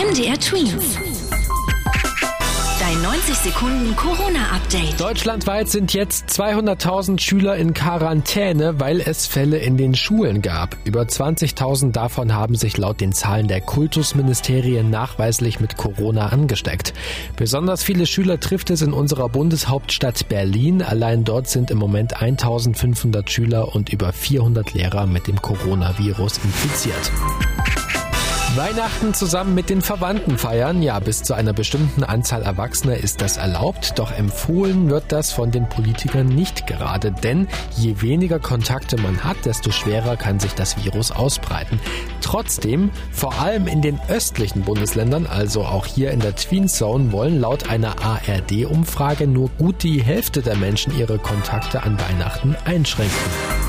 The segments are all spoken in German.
MDR Twins. Dein 90 Sekunden Corona-Update. Deutschlandweit sind jetzt 200.000 Schüler in Quarantäne, weil es Fälle in den Schulen gab. Über 20.000 davon haben sich laut den Zahlen der Kultusministerien nachweislich mit Corona angesteckt. Besonders viele Schüler trifft es in unserer Bundeshauptstadt Berlin. Allein dort sind im Moment 1.500 Schüler und über 400 Lehrer mit dem Coronavirus infiziert. Weihnachten zusammen mit den Verwandten feiern. Ja, bis zu einer bestimmten Anzahl Erwachsener ist das erlaubt, doch empfohlen wird das von den Politikern nicht gerade, denn je weniger Kontakte man hat, desto schwerer kann sich das Virus ausbreiten. Trotzdem, vor allem in den östlichen Bundesländern, also auch hier in der Tween Zone, wollen laut einer ARD-Umfrage nur gut die Hälfte der Menschen ihre Kontakte an Weihnachten einschränken.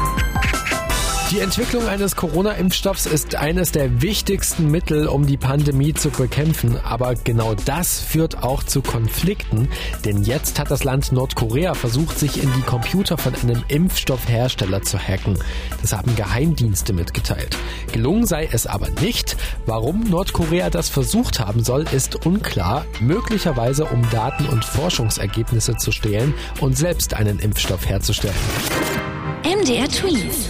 Die Entwicklung eines Corona-Impfstoffs ist eines der wichtigsten Mittel, um die Pandemie zu bekämpfen. Aber genau das führt auch zu Konflikten. Denn jetzt hat das Land Nordkorea versucht, sich in die Computer von einem Impfstoffhersteller zu hacken. Das haben Geheimdienste mitgeteilt. Gelungen sei es aber nicht. Warum Nordkorea das versucht haben soll, ist unklar. Möglicherweise um Daten und Forschungsergebnisse zu stehlen und selbst einen Impfstoff herzustellen. MDR Tweets.